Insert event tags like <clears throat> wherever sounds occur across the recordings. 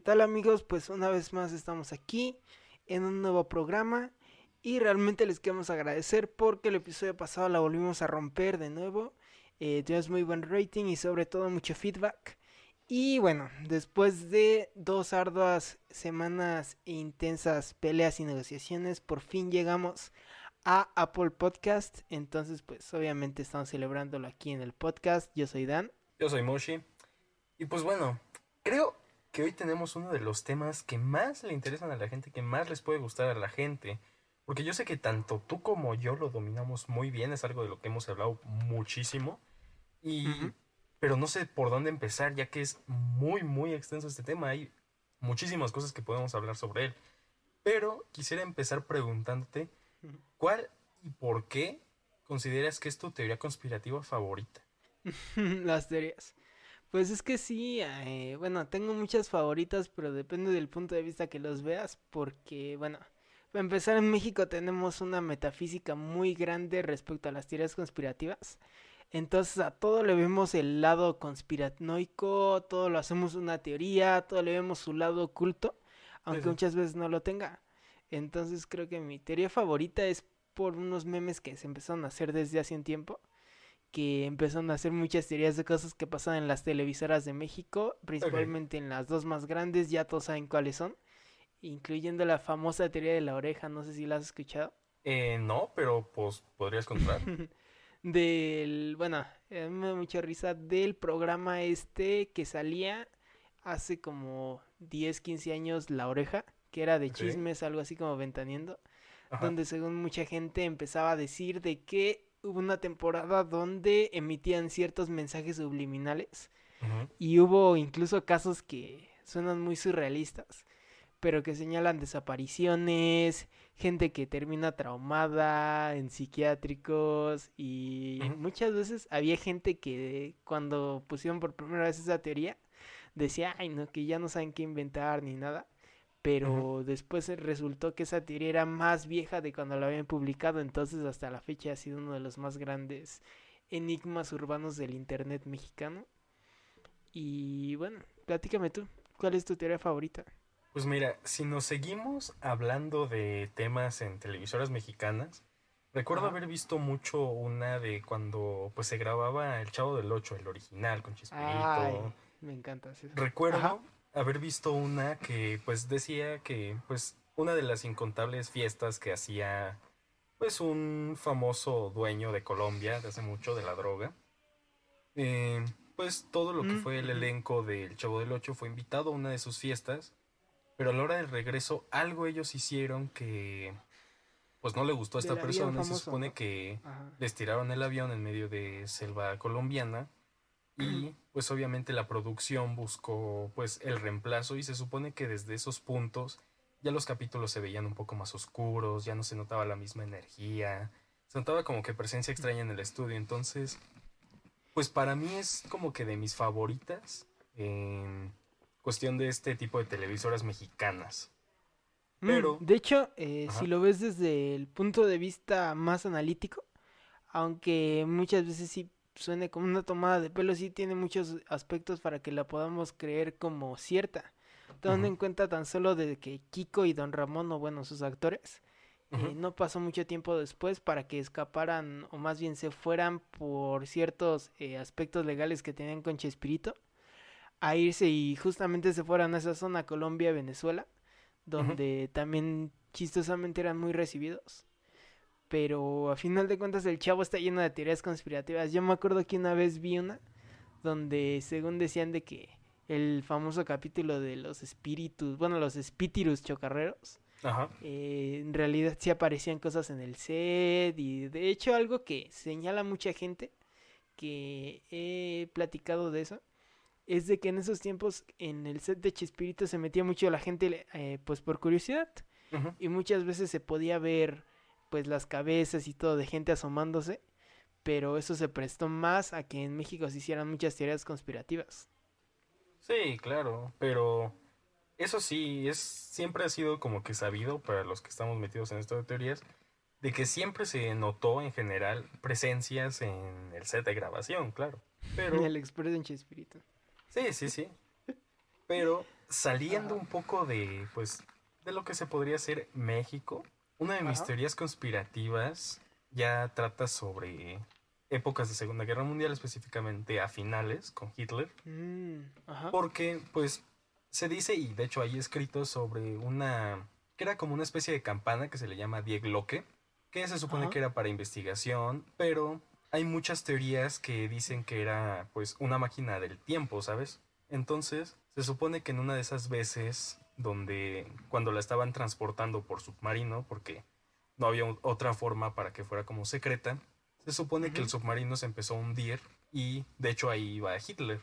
¿qué tal amigos? Pues una vez más estamos aquí en un nuevo programa y realmente les queremos agradecer porque el episodio pasado la volvimos a romper de nuevo. Eh, tuvimos muy buen rating y sobre todo mucho feedback. Y bueno, después de dos arduas semanas e intensas peleas y negociaciones, por fin llegamos a Apple Podcast. Entonces, pues obviamente estamos celebrándolo aquí en el podcast. Yo soy Dan. Yo soy Moshi. Y pues bueno, creo que hoy tenemos uno de los temas que más le interesan a la gente, que más les puede gustar a la gente. Porque yo sé que tanto tú como yo lo dominamos muy bien, es algo de lo que hemos hablado muchísimo. Y, Pero no sé por dónde empezar, ya que es muy, muy extenso este tema. Hay muchísimas cosas que podemos hablar sobre él. Pero quisiera empezar preguntándote, ¿cuál y por qué consideras que es tu teoría conspirativa favorita? <laughs> Las teorías. Pues es que sí, eh, bueno, tengo muchas favoritas, pero depende del punto de vista que los veas, porque, bueno, para empezar en México tenemos una metafísica muy grande respecto a las teorías conspirativas. Entonces a todo le vemos el lado conspiranoico, todo lo hacemos una teoría, todo le vemos su lado oculto, aunque muchas veces no lo tenga. Entonces creo que mi teoría favorita es por unos memes que se empezaron a hacer desde hace un tiempo que empezaron a hacer muchas teorías de cosas que pasan en las televisoras de México, principalmente en las dos más grandes, ya todos saben cuáles son, incluyendo la famosa teoría de la oreja, no sé si la has escuchado. Eh, no, pero pues podrías contar. <laughs> del, bueno, me da mucha risa del programa este que salía hace como 10, 15 años, La Oreja, que era de chismes, algo así como ventaniendo, donde según mucha gente empezaba a decir de que hubo una temporada donde emitían ciertos mensajes subliminales y hubo incluso casos que suenan muy surrealistas, pero que señalan desapariciones, gente que termina traumada en psiquiátricos y muchas veces había gente que cuando pusieron por primera vez esa teoría decía, ay no, que ya no saben qué inventar ni nada pero después resultó que esa teoría era más vieja de cuando la habían publicado, entonces hasta la fecha ha sido uno de los más grandes enigmas urbanos del Internet mexicano. Y bueno, platícame tú, ¿cuál es tu teoría favorita? Pues mira, si nos seguimos hablando de temas en televisoras mexicanas, recuerdo haber visto mucho una de cuando pues se grababa El Chavo del Ocho, el original con Chispirito. me encanta. Recuerdo haber visto una que pues decía que pues una de las incontables fiestas que hacía pues un famoso dueño de Colombia de hace mucho de la droga eh, pues todo lo que fue el elenco del Chavo del Ocho fue invitado a una de sus fiestas pero a la hora del regreso algo ellos hicieron que pues no le gustó a esta persona se supone que les tiraron el avión en medio de selva colombiana y pues obviamente la producción buscó pues el reemplazo y se supone que desde esos puntos ya los capítulos se veían un poco más oscuros, ya no se notaba la misma energía, se notaba como que presencia extraña en el estudio, entonces pues para mí es como que de mis favoritas en cuestión de este tipo de televisoras mexicanas. Mm, Pero, de hecho, eh, si lo ves desde el punto de vista más analítico, aunque muchas veces sí suene como una tomada de pelo, sí tiene muchos aspectos para que la podamos creer como cierta. Tomando en cuenta tan solo de que Kiko y Don Ramón, o bueno, sus actores, eh, no pasó mucho tiempo después para que escaparan, o más bien se fueran por ciertos eh, aspectos legales que tenían con Chespirito, a irse y justamente se fueran a esa zona, Colombia, Venezuela, donde también chistosamente eran muy recibidos pero a final de cuentas el chavo está lleno de teorías conspirativas. Yo me acuerdo que una vez vi una donde según decían de que el famoso capítulo de los espíritus, bueno, los espíritus chocarreros, eh, en realidad sí aparecían cosas en el set y de hecho algo que señala mucha gente que he platicado de eso es de que en esos tiempos en el set de Chespirito se metía mucho la gente eh, pues por curiosidad y muchas veces se podía ver pues las cabezas y todo de gente asomándose, pero eso se prestó más a que en México se hicieran muchas teorías conspirativas. Sí, claro, pero eso sí, es siempre ha sido como que sabido para los que estamos metidos en esto de teorías, de que siempre se notó en general presencias en el set de grabación, claro. Pero... el expreso en Chespirito. Sí, sí, sí. Pero saliendo un poco de, pues, de lo que se podría ser México, una de mis teorías conspirativas ya trata sobre épocas de Segunda Guerra Mundial, específicamente a finales con Hitler. Mm, porque, pues, se dice, y de hecho hay escrito sobre una, que era como una especie de campana que se le llama Die Glocke, que se supone que era para investigación, pero hay muchas teorías que dicen que era, pues, una máquina del tiempo, ¿sabes? Entonces, se supone que en una de esas veces donde cuando la estaban transportando por submarino, porque no había otra forma para que fuera como secreta, se supone que el submarino se empezó a hundir y de hecho ahí iba Hitler.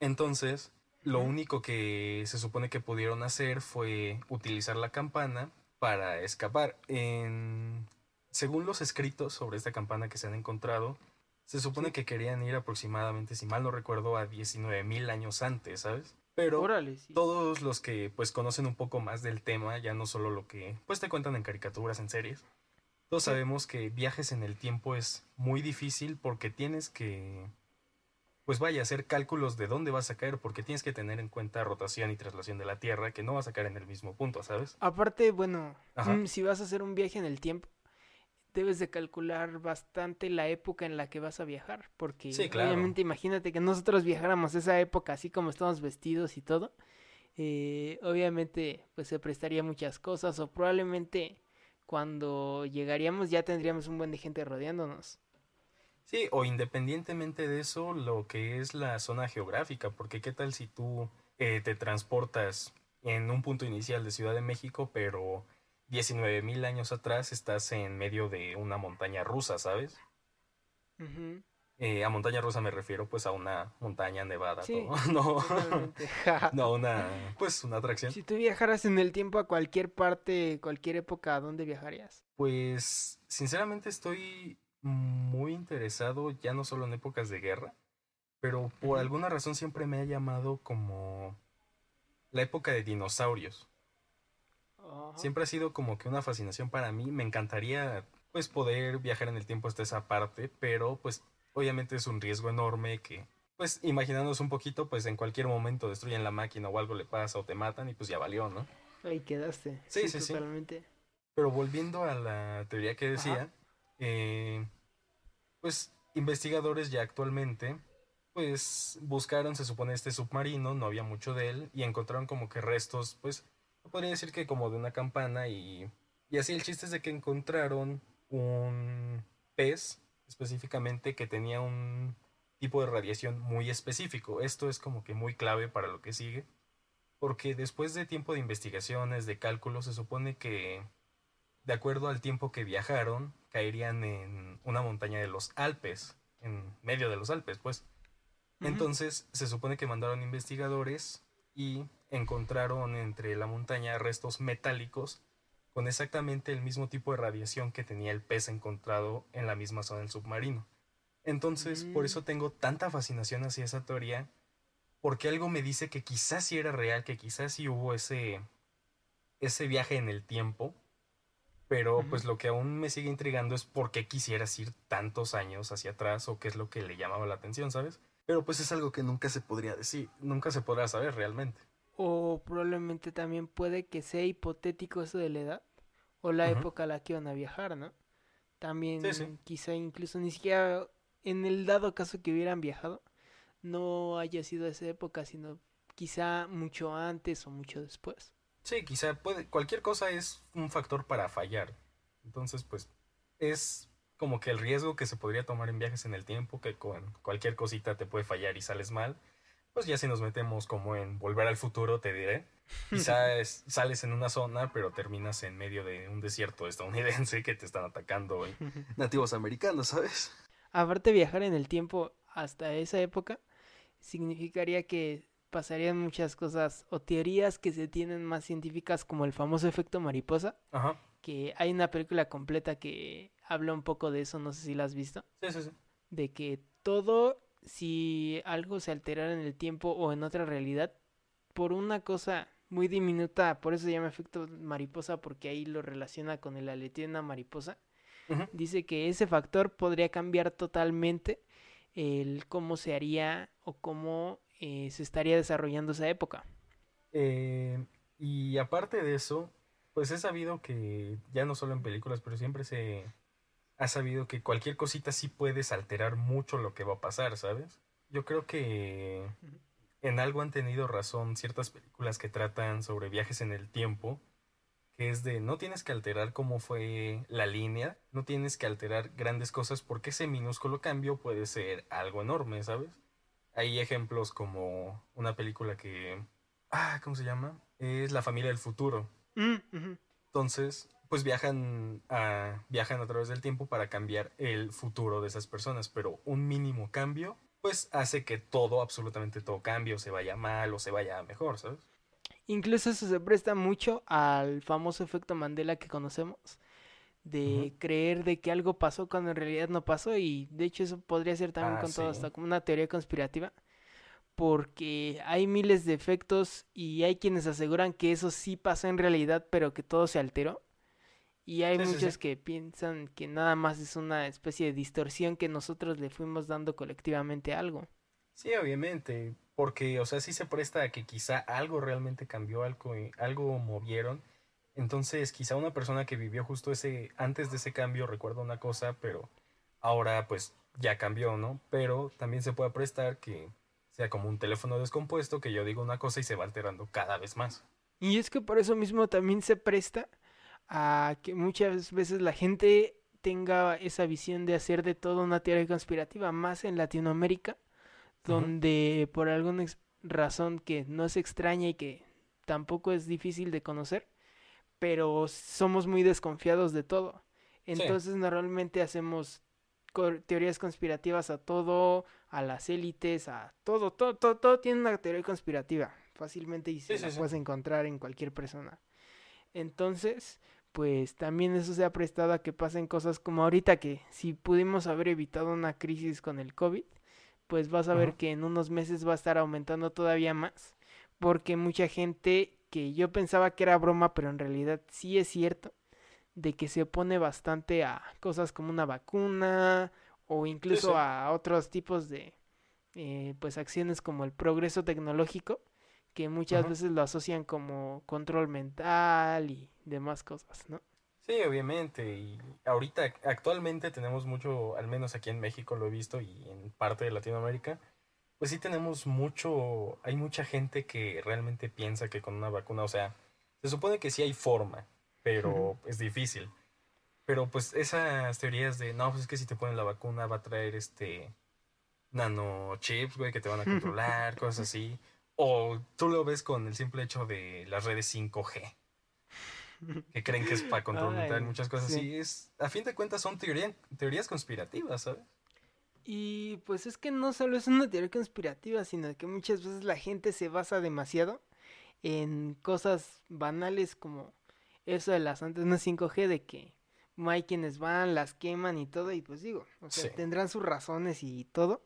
Entonces, lo único que se supone que pudieron hacer fue utilizar la campana para escapar. En... Según los escritos sobre esta campana que se han encontrado, se supone que querían ir aproximadamente, si mal no recuerdo, a 19.000 años antes, ¿sabes? Pero todos los que pues conocen un poco más del tema, ya no solo lo que pues te cuentan en caricaturas, en series, todos sabemos que viajes en el tiempo es muy difícil porque tienes que pues vaya a hacer cálculos de dónde vas a caer porque tienes que tener en cuenta rotación y traslación de la Tierra que no vas a caer en el mismo punto, ¿sabes? Aparte, bueno, mm, si vas a hacer un viaje en el tiempo, debes de calcular bastante la época en la que vas a viajar, porque obviamente imagínate que nosotros viajáramos esa época así como estamos vestidos y todo, eh, obviamente pues se prestaría muchas cosas o probablemente cuando llegaríamos ya tendríamos un buen de gente rodeándonos. Sí, o independientemente de eso, lo que es la zona geográfica, porque qué tal si tú eh, te transportas en un punto inicial de Ciudad de México, pero 19 mil años atrás estás en medio de una montaña rusa, ¿sabes? Eh, a montaña rusa me refiero pues a una montaña nevada, ¿no? <laughs> <laughs> No, una, pues una atracción. Si tú viajaras en el tiempo a cualquier parte, cualquier época, ¿a dónde viajarías? Pues sinceramente estoy muy interesado ya no solo en épocas de guerra, pero por alguna razón siempre me ha llamado como la época de dinosaurios. Siempre ha sido como que una fascinación para mí. Me encantaría pues poder viajar en el tiempo hasta esa parte, pero pues obviamente es un riesgo enorme que pues imaginándonos un poquito, pues en cualquier momento destruyen la máquina o algo le pasa o te matan y pues ya valió, ¿no? Ahí quedaste. Sí, sí, totalmente. Pero volviendo a la teoría que decía, eh, pues investigadores ya actualmente pues buscaron, se supone, este submarino, no había mucho de él, y encontraron como que restos, pues podría decir que como de una campana y, y así el chiste es de que encontraron un pez específicamente que tenía un tipo de radiación muy específico. Esto es como que muy clave para lo que sigue, porque después de tiempo de investigaciones, de cálculos, se supone que de acuerdo al tiempo que viajaron, caerían en una montaña de los Alpes, en medio de los Alpes, pues. Entonces, se supone que mandaron investigadores y encontraron entre la montaña restos metálicos con exactamente el mismo tipo de radiación que tenía el pez encontrado en la misma zona del submarino. Entonces, por eso mm. tengo tanta fascinación hacia esa teoría, porque algo me dice que quizás sí era real, que quizás sí hubo ese, ese viaje en el tiempo, pero pues lo que aún me sigue intrigando es por qué quisieras ir tantos años hacia atrás o qué es lo que le llamaba la atención, ¿sabes? Pero pues es algo que nunca se podría decir, nunca se podrá saber realmente. O probablemente también puede que sea hipotético eso de la edad o la época a la que iban a viajar, ¿no? También quizá incluso ni siquiera en el dado caso que hubieran viajado no haya sido esa época, sino quizá mucho antes o mucho después. Sí, quizá puede, cualquier cosa es un factor para fallar. Entonces, pues es como que el riesgo que se podría tomar en viajes en el tiempo, que con cualquier cosita te puede fallar y sales mal, pues ya si nos metemos como en volver al futuro, te diré. Quizás <laughs> sales en una zona, pero terminas en medio de un desierto estadounidense que te están atacando <laughs> nativos americanos, ¿sabes? Aparte viajar en el tiempo hasta esa época significaría que pasarían muchas cosas o teorías que se tienen más científicas como el famoso efecto mariposa. Ajá. Que hay una película completa que habla un poco de eso, no sé si la has visto. Sí, sí, sí. De que todo si algo se alterara en el tiempo o en otra realidad por una cosa muy diminuta, por eso se llama efecto mariposa porque ahí lo relaciona con el aleteo de una mariposa. Dice que ese factor podría cambiar totalmente el cómo se haría o cómo eh, se estaría desarrollando esa época. Eh, y aparte de eso, pues he sabido que, ya no solo en películas, pero siempre se ha sabido que cualquier cosita sí puedes alterar mucho lo que va a pasar, ¿sabes? Yo creo que en algo han tenido razón ciertas películas que tratan sobre viajes en el tiempo, que es de no tienes que alterar cómo fue la línea, no tienes que alterar grandes cosas porque ese minúsculo cambio puede ser algo enorme, ¿sabes? Hay ejemplos como una película que... Ah, ¿cómo se llama? Es La familia del futuro. Mm, Entonces, pues viajan a, viajan a través del tiempo para cambiar el futuro de esas personas, pero un mínimo cambio pues hace que todo, absolutamente todo cambie o se vaya mal o se vaya mejor, ¿sabes? Incluso eso se presta mucho al famoso efecto Mandela que conocemos, de creer de que algo pasó cuando en realidad no pasó y de hecho eso podría ser también ah, con todo hasta como una teoría conspirativa porque hay miles de efectos y hay quienes aseguran que eso sí pasó en realidad pero que todo se alteró y hay muchos que piensan que nada más es una especie de distorsión que nosotros le fuimos dando colectivamente a algo. Sí, obviamente, porque, o sea, sí se presta a que quizá algo realmente cambió, algo, algo movieron. Entonces, quizá una persona que vivió justo ese, antes de ese cambio recuerda una cosa, pero ahora pues ya cambió, ¿no? Pero también se puede prestar que sea como un teléfono descompuesto, que yo digo una cosa y se va alterando cada vez más. Y es que por eso mismo también se presta a que muchas veces la gente tenga esa visión de hacer de todo una teoría conspirativa, más en Latinoamérica, donde por alguna razón que no es extraña y que tampoco es difícil de conocer, pero somos muy desconfiados de todo. Entonces normalmente hacemos teorías conspirativas a todo, a las élites, a todo, todo, todo, todo tiene una teoría conspirativa fácilmente y se la puedes encontrar en cualquier persona. Entonces, pues también eso se ha prestado a que pasen cosas como ahorita que si pudimos haber evitado una crisis con el COVID, pues vas a ver que en unos meses va a estar aumentando todavía más, porque mucha gente que yo pensaba que era broma, pero en realidad sí es cierto, de que se opone bastante a cosas como una vacuna o incluso a otros tipos de eh, pues acciones como el progreso tecnológico que muchas veces lo asocian como control mental y demás cosas, ¿no? Sí, obviamente. Y ahorita, actualmente tenemos mucho, al menos aquí en México lo he visto y en parte de Latinoamérica, pues sí tenemos mucho, hay mucha gente que realmente piensa que con una vacuna, o sea, se supone que sí hay forma, pero es difícil. Pero pues esas teorías de, no, pues es que si te ponen la vacuna va a traer este nanochips, güey, que te van a <laughs> controlar, cosas así. O tú lo ves con el simple hecho de las redes 5G. Que creen que es para controlar muchas cosas así. Es, a fin de cuentas son teorías conspirativas, ¿sabes? Y pues es que no solo es una teoría conspirativa, sino que muchas veces la gente se basa demasiado en cosas banales como eso de las antenas 5G, de que hay quienes van, las queman y todo, y pues digo, o sea, tendrán sus razones y todo,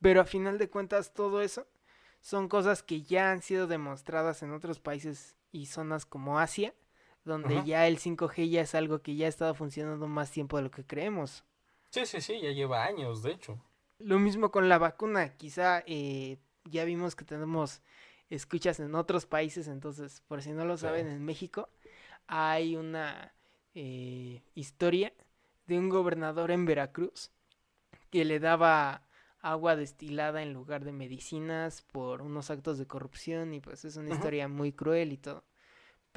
pero a final de cuentas todo eso son cosas que ya han sido demostradas en otros países y zonas como Asia, donde ya el 5G ya es algo que ya ha estado funcionando más tiempo de lo que creemos. Sí, sí, sí, ya lleva años, de hecho. Lo mismo con la vacuna, quizá eh, ya vimos que tenemos escuchas en otros países, entonces, por si no lo saben, en México hay una eh, historia de un gobernador en Veracruz que le daba agua destilada en lugar de medicinas por unos actos de corrupción y pues es una historia muy cruel y todo.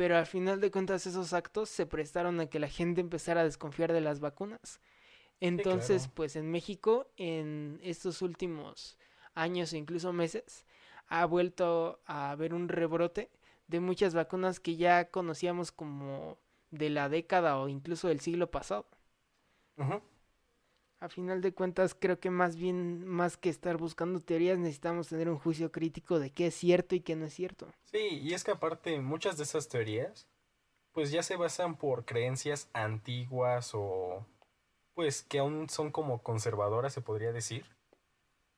Pero al final de cuentas esos actos se prestaron a que la gente empezara a desconfiar de las vacunas. Entonces, pues en México, en estos últimos años e incluso meses, ha vuelto a haber un rebrote de muchas vacunas que ya conocíamos como de la década o incluso del siglo pasado a final de cuentas creo que más bien, más que estar buscando teorías, necesitamos tener un juicio crítico de qué es cierto y qué no es cierto. Sí, y es que aparte muchas de esas teorías, pues ya se basan por creencias antiguas o pues que aún son como conservadoras, se podría decir.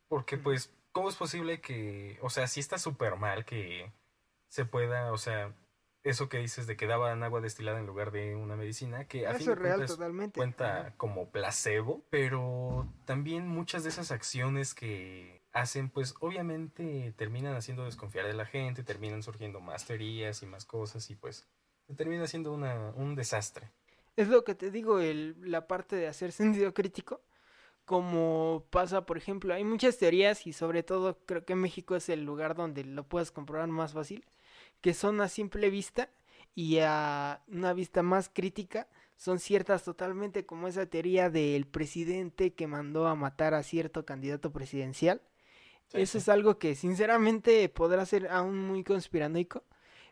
Porque pues, ¿cómo es posible que, o sea, si está súper mal que se pueda, o sea, eso que dices de que daban agua destilada en lugar de una medicina, que a fin de real, cuenta como placebo, pero también muchas de esas acciones que hacen, pues obviamente terminan haciendo desconfiar de la gente, terminan surgiendo más teorías y más cosas y pues termina siendo una, un desastre. Es lo que te digo, el, la parte de hacer <laughs> sentido crítico, como pasa, por ejemplo, hay muchas teorías y sobre todo creo que México es el lugar donde lo puedes comprobar más fácil, que son a simple vista y a una vista más crítica son ciertas totalmente como esa teoría del presidente que mandó a matar a cierto candidato presidencial eso es algo que sinceramente podrá ser aún muy conspiranoico,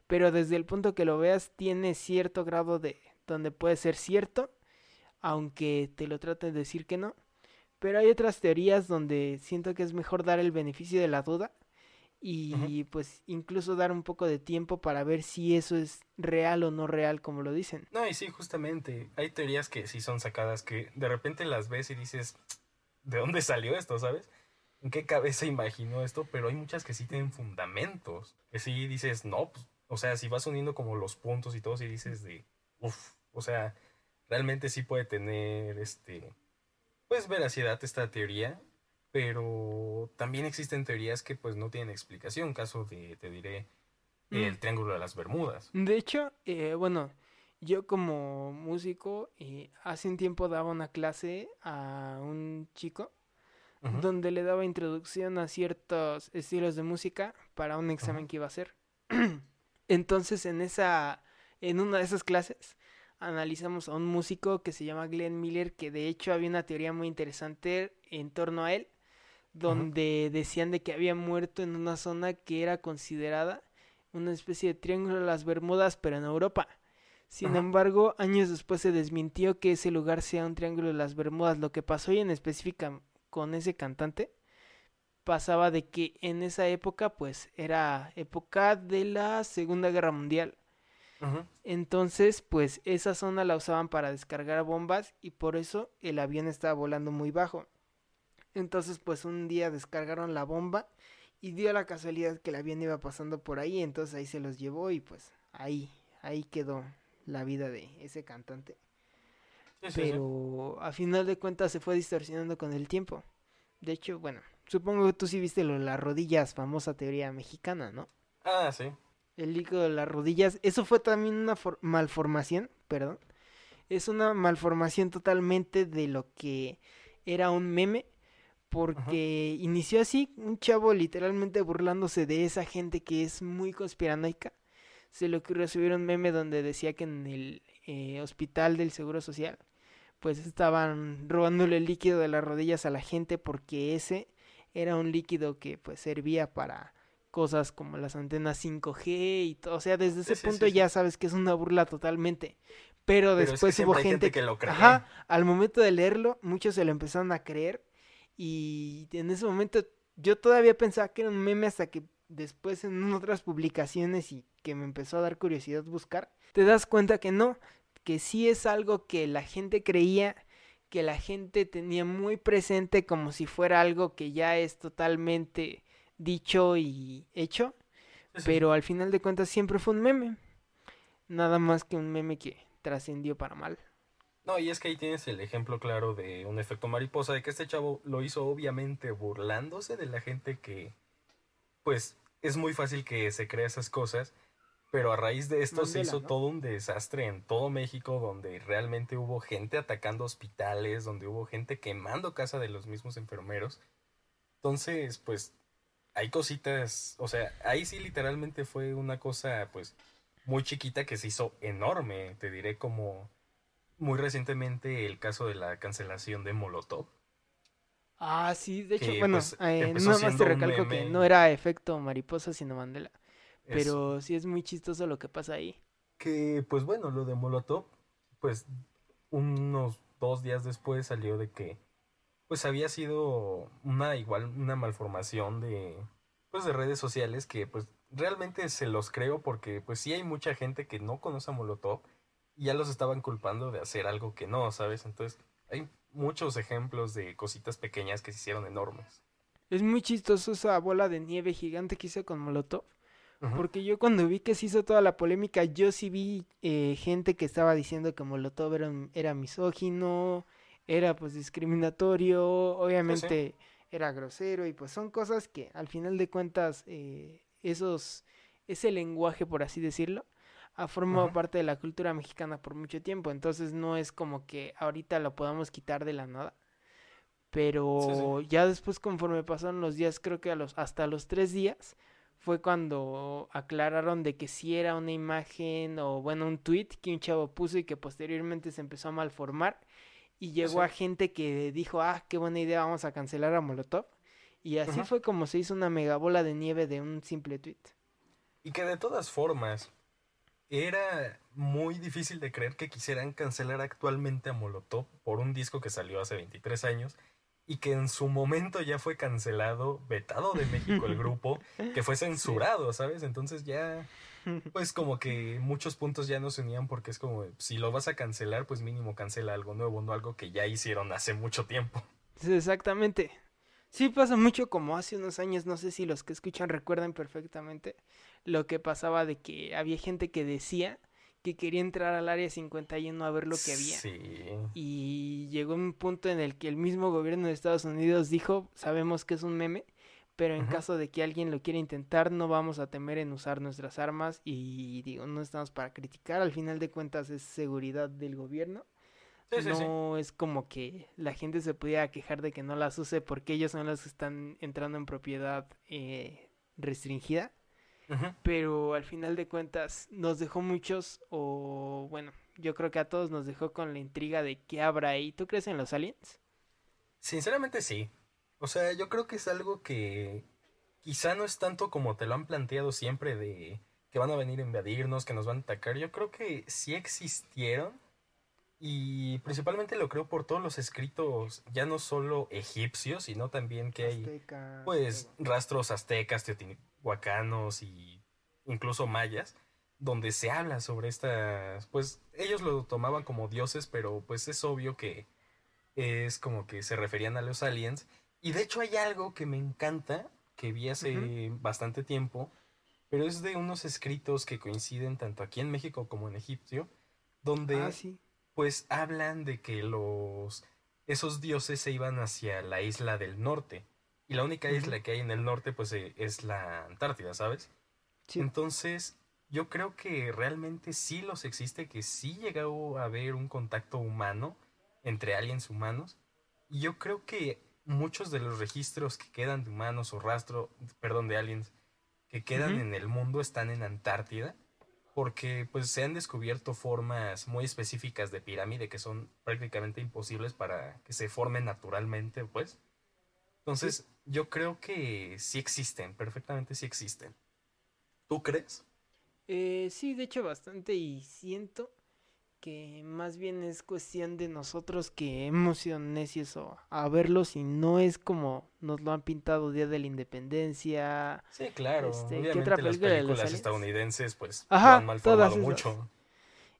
pero desde el punto que lo veas tiene cierto grado de donde puede ser cierto, aunque te lo traten de decir que no. Pero hay otras teorías donde siento que es mejor dar el beneficio de la duda y pues incluso dar un poco de tiempo para ver si eso es real o no real como lo dicen. No, y sí, justamente, hay teorías que sí son sacadas que de repente las ves y dices, ¿de dónde salió esto, sabes? en qué cabeza imaginó esto, pero hay muchas que sí tienen fundamentos. Que sí dices, no, pues, o sea, si vas uniendo como los puntos y todo, y dices de, uff, o sea, realmente sí puede tener, este, pues veracidad esta teoría, pero también existen teorías que pues no tienen explicación, caso de, te diré, el mm. Triángulo de las Bermudas. De hecho, eh, bueno, yo como músico, eh, hace un tiempo daba una clase a un chico donde le daba introducción a ciertos estilos de música para un examen que iba a hacer. <clears throat> Entonces, en esa, en una de esas clases, analizamos a un músico que se llama Glenn Miller, que de hecho había una teoría muy interesante en torno a él, donde decían de que había muerto en una zona que era considerada una especie de triángulo de las Bermudas, pero en Europa. Sin embargo, años después se desmintió que ese lugar sea un triángulo de las Bermudas. Lo que pasó y en específica con ese cantante pasaba de que en esa época pues era época de la Segunda Guerra Mundial. Entonces pues esa zona la usaban para descargar bombas y por eso el avión estaba volando muy bajo. Entonces pues un día descargaron la bomba y dio la casualidad que el avión iba pasando por ahí, entonces ahí se los llevó y pues ahí, ahí quedó la vida de ese cantante pero a final de cuentas se fue distorsionando con el tiempo. De hecho, bueno, supongo que tú sí viste lo de las rodillas, famosa teoría mexicana, ¿no? Ah, sí. El líquido de las rodillas, eso fue también una malformación, perdón. Es una malformación totalmente de lo que era un meme, porque inició así, un chavo literalmente burlándose de esa gente que es muy conspiranoica. Se le ocurrió subir un meme donde decía que en el eh, hospital del Seguro Social pues estaban robándole el líquido de las rodillas a la gente porque ese era un líquido que pues servía para cosas como las antenas 5G y todo, o sea, desde ese punto ya sabes que es una burla totalmente. Pero, después hubo gente, que lo cree. Ajá, al momento de leerlo, muchos se lo empezaron a creer y en ese momento yo todavía pensaba que era un meme hasta que después en otras publicaciones y que me empezó a dar curiosidad buscar, te das cuenta que no, que sí es algo que la gente creía, que la gente tenía muy presente como si fuera algo que ya es totalmente dicho y hecho, pero al final de cuentas siempre fue un meme, nada más que un meme que trascendió para mal. No, y es que ahí tienes el ejemplo claro de un efecto mariposa, de que este chavo lo hizo obviamente burlándose de la gente que, pues, es muy fácil que se crea esas cosas pero a raíz de esto se hizo todo un desastre en todo México, donde realmente hubo gente atacando hospitales, donde hubo gente quemando casa de los mismos enfermeros. Entonces, pues, hay cositas, o sea, ahí sí literalmente fue una cosa, pues, muy chiquita que se hizo enorme. Te diré como muy recientemente el caso de la cancelación de Molotov. Ah, sí, de hecho, bueno, pues, eh, no más te recalco que no era efecto mariposa, sino Mandela. Pero sí es muy chistoso lo que pasa ahí. Que, pues bueno, lo de Molotov, pues unos dos días después salió de que, pues había sido una igual, una malformación de, pues de redes sociales que, pues realmente se los creo porque, pues sí hay mucha gente que no conoce a Molotov ya los estaban culpando de hacer algo que no, ¿sabes? Entonces, hay muchos ejemplos de cositas pequeñas que se hicieron enormes. Es muy chistoso esa bola de nieve gigante que hice con Molotov. Porque yo cuando vi que se hizo toda la polémica, yo sí vi eh, gente que estaba diciendo que Molotov era, era misógino, era pues discriminatorio, obviamente era grosero y pues son cosas que al final de cuentas eh, esos, ese lenguaje, por así decirlo, ha formado parte de la cultura mexicana por mucho tiempo, entonces no es como que ahorita lo podamos quitar de la nada. Pero ya después, conforme pasaron los días, creo que a los, hasta los tres días, fue cuando aclararon de que si era una imagen o bueno, un tweet que un chavo puso y que posteriormente se empezó a malformar y llegó a gente que dijo, ah, qué buena idea, vamos a cancelar a Molotov. Y así fue como se hizo una megabola de nieve de un simple tweet. Y que de todas formas, era muy difícil de creer que quisieran cancelar actualmente a Molotov por un disco que salió hace 23 años y que en su momento ya fue cancelado, vetado de México el <laughs> grupo, que fue censurado, ¿sabes? Entonces ya, pues como que muchos puntos ya no se unían porque es como, si lo vas a cancelar, pues mínimo cancela algo nuevo, no algo que ya hicieron hace mucho tiempo. Exactamente. Sí pasa mucho como hace unos años, no sé si los que escuchan recuerdan perfectamente lo que pasaba de que había gente que decía que quería entrar al área 51 a ver lo que había. Y llegó un punto en el que el mismo gobierno de Estados Unidos dijo, sabemos que es un meme, pero en caso de que alguien lo quiera intentar, no vamos a temer en usar nuestras armas y digo, no estamos para criticar, al final de cuentas es seguridad del gobierno. No es como que la gente se pudiera quejar de que no las use porque ellos son los que están entrando en propiedad eh, restringida pero al final de cuentas nos dejó muchos, o bueno, yo creo que a todos nos dejó con la intriga de qué habrá ahí. ¿Tú crees en los aliens? Sinceramente sí. O sea, yo creo que es algo que quizá no es tanto como te lo han planteado siempre de que van a venir a invadirnos, que nos van a atacar. Yo creo que sí existieron y principalmente lo creo por todos los escritos, ya no solo egipcios, sino también que hay pues rastros aztecas, teotihuacanos y incluso mayas, donde se habla sobre estas, pues ellos lo tomaban como dioses, pero pues es obvio que es como que se referían a los aliens. Y de hecho hay algo que me encanta, que vi hace bastante tiempo, pero es de unos escritos que coinciden tanto aquí en México como en Egipcio, donde ah, pues hablan de que los esos dioses se iban hacia la isla del norte y la única isla que hay en el norte pues eh, es la Antártida, ¿sabes? Entonces, yo creo que realmente sí los existe, que sí llegó a haber un contacto humano entre aliens humanos. Y yo creo que muchos de los registros que quedan de humanos o rastro, perdón, de aliens que quedan en el mundo están en Antártida porque pues se han descubierto formas muy específicas de pirámide que son prácticamente imposibles para que se formen naturalmente, pues. Entonces, yo creo que sí existen, perfectamente sí existen. ¿Tú crees? Eh, sí, de hecho bastante y siento que más bien es cuestión de nosotros que hemos sido necios a verlos y no es como nos lo han pintado Día de la Independencia. Sí, claro. Este, Obviamente las películas estadounidenses pues lo han malformado mucho.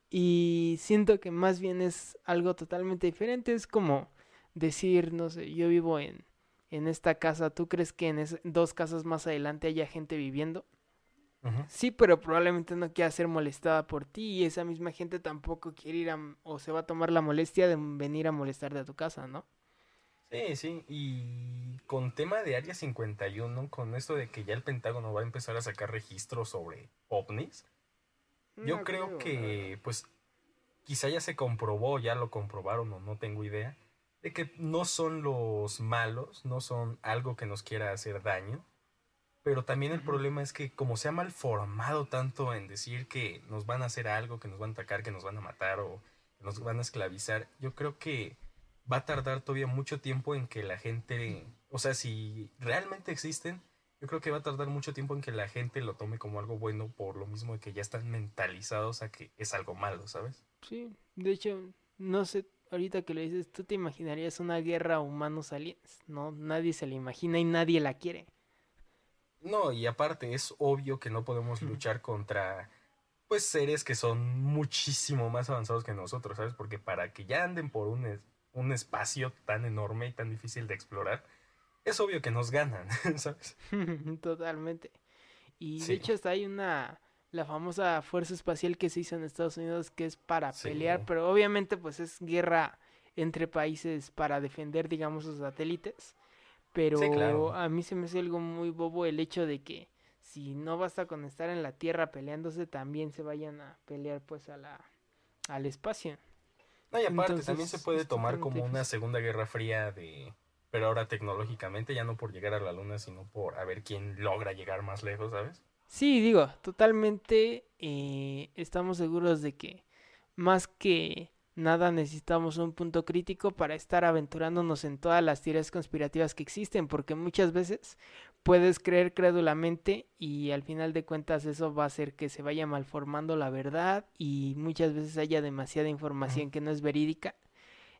Y siento que más bien es algo totalmente diferente. Es como decir, no sé, yo vivo en, en esta casa, ¿tú crees que en dos casas más adelante haya gente viviendo? Sí, pero probablemente no quiera ser molestada por ti y esa misma gente tampoco quiere ir a, o se va a tomar la molestia de venir a molestarte a tu casa, ¿no? Sí, sí, y con tema de Área 51, con esto de que ya el Pentágono va a empezar a sacar registros sobre ovnis, yo creo, que, pues, quizá ya se comprobó, ya lo comprobaron o no tengo idea, de que no son los malos, no son algo que nos quiera hacer daño, pero también el problema es que como se ha malformado tanto en decir que nos van a hacer algo, que nos van a atacar, que nos van a matar o que nos van a esclavizar, yo creo que va a tardar todavía mucho tiempo en que la gente, o sea, si realmente existen, yo creo que va a tardar mucho tiempo en que la gente lo tome como algo bueno por lo mismo de que ya están mentalizados a que es algo malo, ¿sabes? Sí, de hecho, no sé, ahorita que lo dices, tú te imaginarías una guerra humanos-aliens, ¿no? Nadie se la imagina y nadie la quiere. No, y aparte es obvio que no podemos luchar contra pues seres que son muchísimo más avanzados que nosotros, ¿sabes? Porque para que ya anden por un, un espacio tan enorme y tan difícil de explorar, es obvio que nos ganan, <laughs> ¿sabes? <laughs> Totalmente. Y de hecho hasta hay una la famosa fuerza espacial que se hizo en Estados Unidos que es para pelear, pero obviamente pues es guerra entre países para defender digamos sus satélites Pero a mí se me hace algo muy bobo el hecho de que si no basta con estar en la Tierra peleándose, también se vayan a pelear pues a la, al espacio. No, y aparte también se puede tomar como una segunda guerra fría de... Pero ahora tecnológicamente, ya no por llegar a la luna, sino por a ver quién logra llegar más lejos, ¿sabes? Sí, digo, totalmente eh, estamos seguros de que más que nada necesitamos un punto crítico para estar aventurándonos en todas las teorías conspirativas que existen, porque muchas veces puedes creer crédulamente y al final de cuentas eso va a hacer que se vaya malformando la verdad y muchas veces haya demasiada información que no es verídica.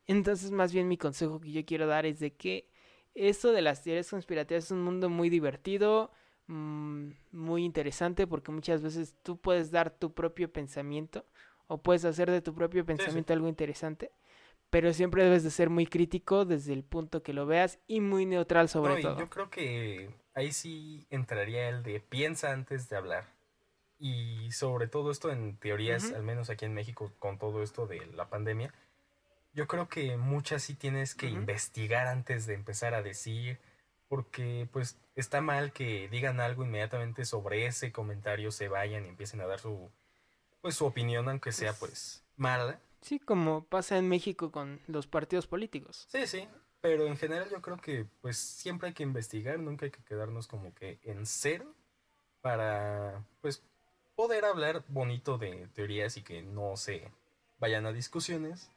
Entonces, más bien mi consejo que yo quiero dar es de que esto de las teorías conspirativas es un mundo muy divertido, mm, muy interesante, porque muchas veces tú puedes dar tu propio pensamiento o puedes hacer de tu propio pensamiento algo interesante, pero siempre debes de ser muy crítico desde el punto que lo veas y muy neutral sobre todo. Yo creo que ahí sí entraría el de piensa antes de hablar. Y sobre todo esto en teorías, al menos aquí en México, con todo esto de la pandemia, yo creo que muchas sí tienes que investigar antes de empezar a decir, porque pues está mal que digan algo inmediatamente sobre ese comentario, se vayan y empiecen a dar su pues su opinión, aunque sea pues mala. Sí, como pasa en México con los partidos políticos. Sí, sí, pero en general yo creo que pues siempre hay que investigar, nunca hay que quedarnos como que en cero para pues poder hablar bonito de teorías y que no se vayan a discusiones.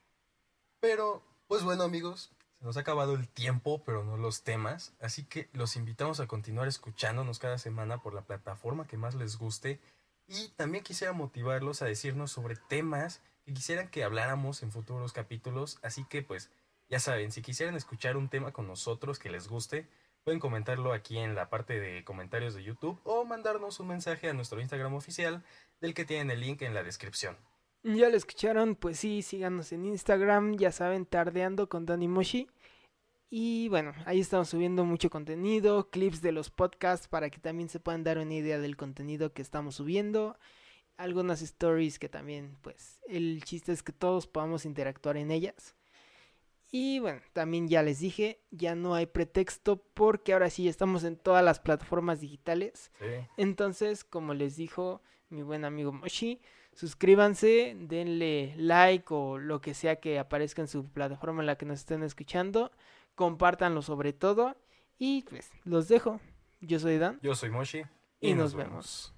Pero pues bueno amigos, se nos ha acabado el tiempo, pero no los temas, así que los invitamos a continuar escuchándonos cada semana por la plataforma que más les guste y también quisiera motivarlos a decirnos sobre temas que quisieran que habláramos en futuros capítulos. Así que pues ya saben, si quisieran escuchar un tema con nosotros que les guste, pueden comentarlo aquí en la parte de comentarios de YouTube o mandarnos un mensaje a nuestro Instagram oficial del que tienen el link en la descripción. Ya lo escucharon, pues sí, síganos en Instagram, ya saben, tardeando con Dani Moshi. Y bueno, ahí estamos subiendo mucho contenido, clips de los podcasts para que también se puedan dar una idea del contenido que estamos subiendo. Algunas stories que también, pues, el chiste es que todos podamos interactuar en ellas. Y bueno, también ya les dije, ya no hay pretexto porque ahora sí estamos en todas las plataformas digitales. Entonces, como les dijo mi buen amigo Moshi, suscríbanse, denle like o lo que sea que aparezca en su plataforma en la que nos estén escuchando compártanlo sobre todo y pues los dejo. Yo soy Dan. Yo soy Moshi. Y, nos, vemos.